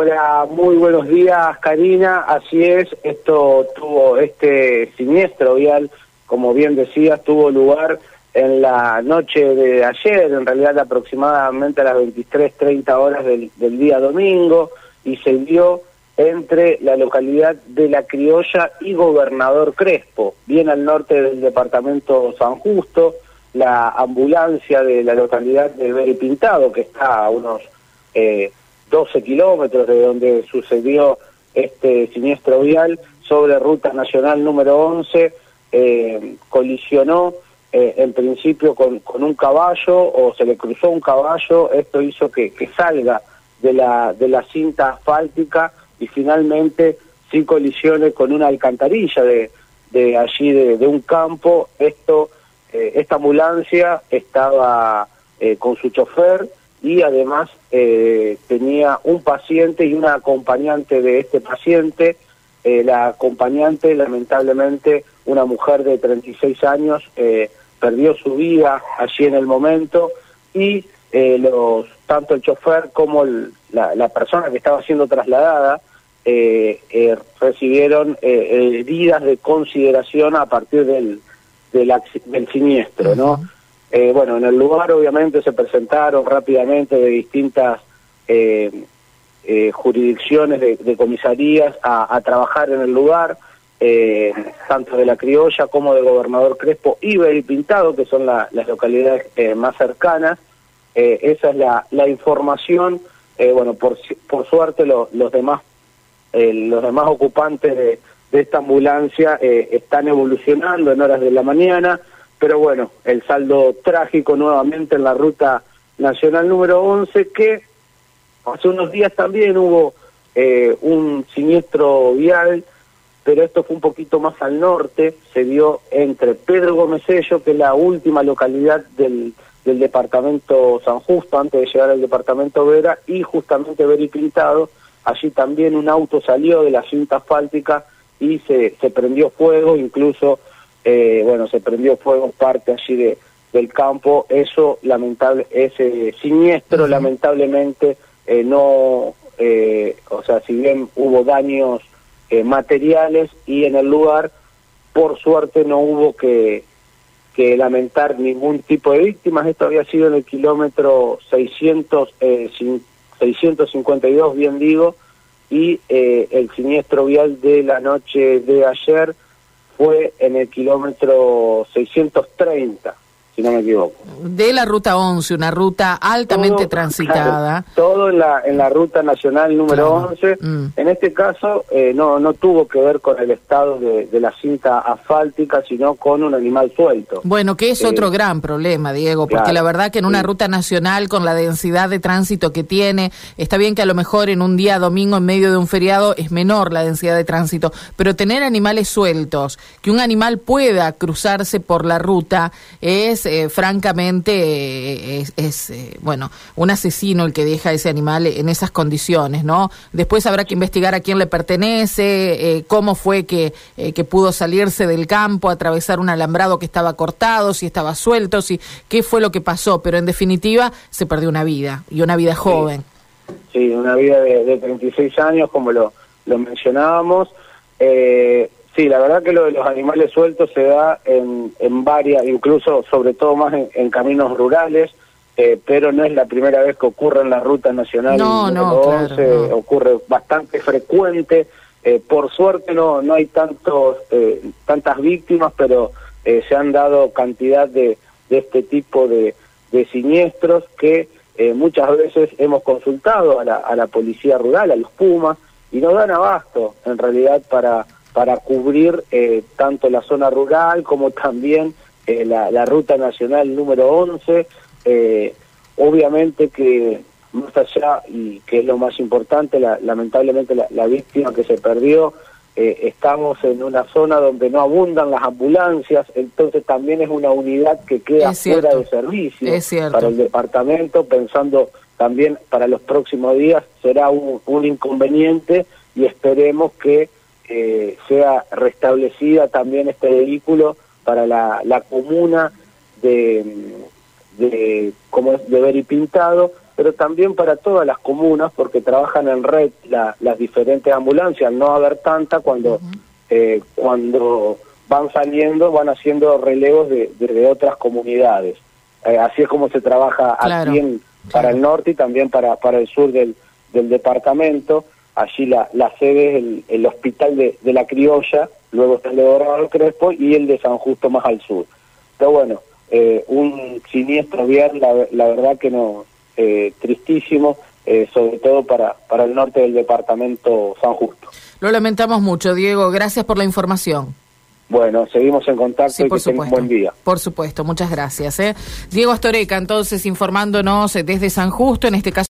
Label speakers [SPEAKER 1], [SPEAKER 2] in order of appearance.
[SPEAKER 1] Hola, muy buenos días, Karina. Así es, esto tuvo este siniestro vial, como bien decías, tuvo lugar en la noche de ayer, en realidad aproximadamente a las 23.30 horas del, del día domingo, y se dio entre la localidad de La Criolla y Gobernador Crespo, bien al norte del departamento San Justo, la ambulancia de la localidad de Beri Pintado, que está a unos eh, 12 kilómetros de donde sucedió este siniestro vial, sobre ruta nacional número 11, eh, colisionó eh, en principio con, con, un caballo o se le cruzó un caballo, esto hizo que, que salga de la, de la cinta asfáltica y finalmente sí colisione con una alcantarilla de, de allí de, un campo, esto eh, esta ambulancia estaba eh, con su chofer y además eh, tenía un paciente y una acompañante de este paciente. la acompañante, lamentablemente, una mujer de 36 años, perdió su vida allí en el momento y los tanto el chofer como el, la, persona que estaba siendo trasladada recibieron heridas de consideración a partir del, del, del siniestro, ¿no? Eh, bueno, en el lugar obviamente se presentaron rápidamente de distintas eh, eh, jurisdicciones de, comisarías a, trabajar en el lugar, tanto de la criolla como de Gobernador Crespo y Beri Pintado, que son las localidades más cercanas. esa es la, la información. bueno, por, por suerte los demás los demás ocupantes de, de esta ambulancia eh, están evolucionando en horas de la mañana, pero bueno, el saldo trágico nuevamente en la ruta nacional número 11, que hace unos días también hubo eh, un siniestro vial, pero esto fue un poquito más al norte, se dio entre Pedro Gomesello, que es la última localidad del, del departamento San Justo, antes de llegar al departamento Vera, y justamente Beri Pintado, allí también un auto salió de la cinta asfáltica, y se, se prendió fuego, incluso, eh, bueno, se prendió fuego parte allí de, del campo, eso lamentable, ese siniestro lamentablemente eh, no, eh, o sea, si bien hubo daños materiales y en el lugar, por suerte no hubo que, que lamentar ningún tipo de víctimas, esto había sido en el kilómetro 600, 652, bien digo, y eh, el siniestro vial de la noche de ayer fue en el kilómetro 630 si no me equivoco.
[SPEAKER 2] De la ruta 11, una ruta altamente transitada.
[SPEAKER 1] todo en la, en la ruta nacional número 11. Mm. En este caso eh, no, no tuvo que ver con el estado de, la cinta asfáltica, sino con un animal suelto.
[SPEAKER 2] Bueno, que es otro eh, gran problema, Diego, porque la verdad que en una ruta nacional con la densidad de tránsito que tiene, está bien que a lo mejor en un día domingo en medio de un feriado es menor la densidad de tránsito, pero tener animales sueltos, que un animal pueda cruzarse por la ruta es eh, francamente eh, es, eh, bueno, un asesino el que deja ese animal en esas condiciones, ¿no? Después habrá que investigar a quién le pertenece, cómo fue que, que pudo salirse del campo, atravesar un alambrado que estaba cortado, si estaba suelto, si qué fue lo que pasó, pero en definitiva se perdió una vida y una vida joven.
[SPEAKER 1] Sí, una vida de, de 36 años, como lo, lo mencionábamos. Eh, Sí, la verdad que lo de los animales sueltos se da en, en varias, incluso sobre todo más en, caminos rurales, eh, pero no es la primera vez que ocurre en la ruta nacional.
[SPEAKER 2] No, no,
[SPEAKER 1] Ocurre bastante frecuente. Eh, por suerte no no hay tantos eh, tantas víctimas, pero se han dado cantidad de, de este tipo de, de siniestros que muchas veces hemos consultado a la, a la policía rural, a los Pumas, y no dan abasto en realidad para para cubrir eh, tanto la zona rural como también eh, la, ruta nacional número 11. Eh, obviamente que más allá, y que es lo más importante, lamentablemente la, víctima que se perdió, estamos en una zona donde no abundan las ambulancias, entonces también es una unidad que queda fuera de servicio para el departamento, pensando también para los próximos días será un, un inconveniente y esperemos que eh, sea restablecida también este vehículo para la, comuna de, de como es de Pintado pero también para todas las comunas, porque trabajan en red las diferentes ambulancias, no haber tanta cuando, eh, cuando van saliendo, van haciendo relevos de, de, otras comunidades. Eh, así es como se trabaja aquí en, para el norte y también para, para el sur del, del departamento. Allí la, la sede es el, el hospital de, de, la Criolla, luego está el de Dorado Crespo y el de San Justo más al sur. Pero bueno, eh, un siniestro vial, la, la verdad que no, eh, tristísimo, eh, sobre todo para, para el norte del departamento San Justo.
[SPEAKER 2] Lo lamentamos mucho, Diego. Gracias por la información.
[SPEAKER 1] Bueno, seguimos en contacto y que un buen día.
[SPEAKER 2] Por supuesto, muchas gracias. Diego Astoreca, entonces, informándonos desde San Justo, en este caso.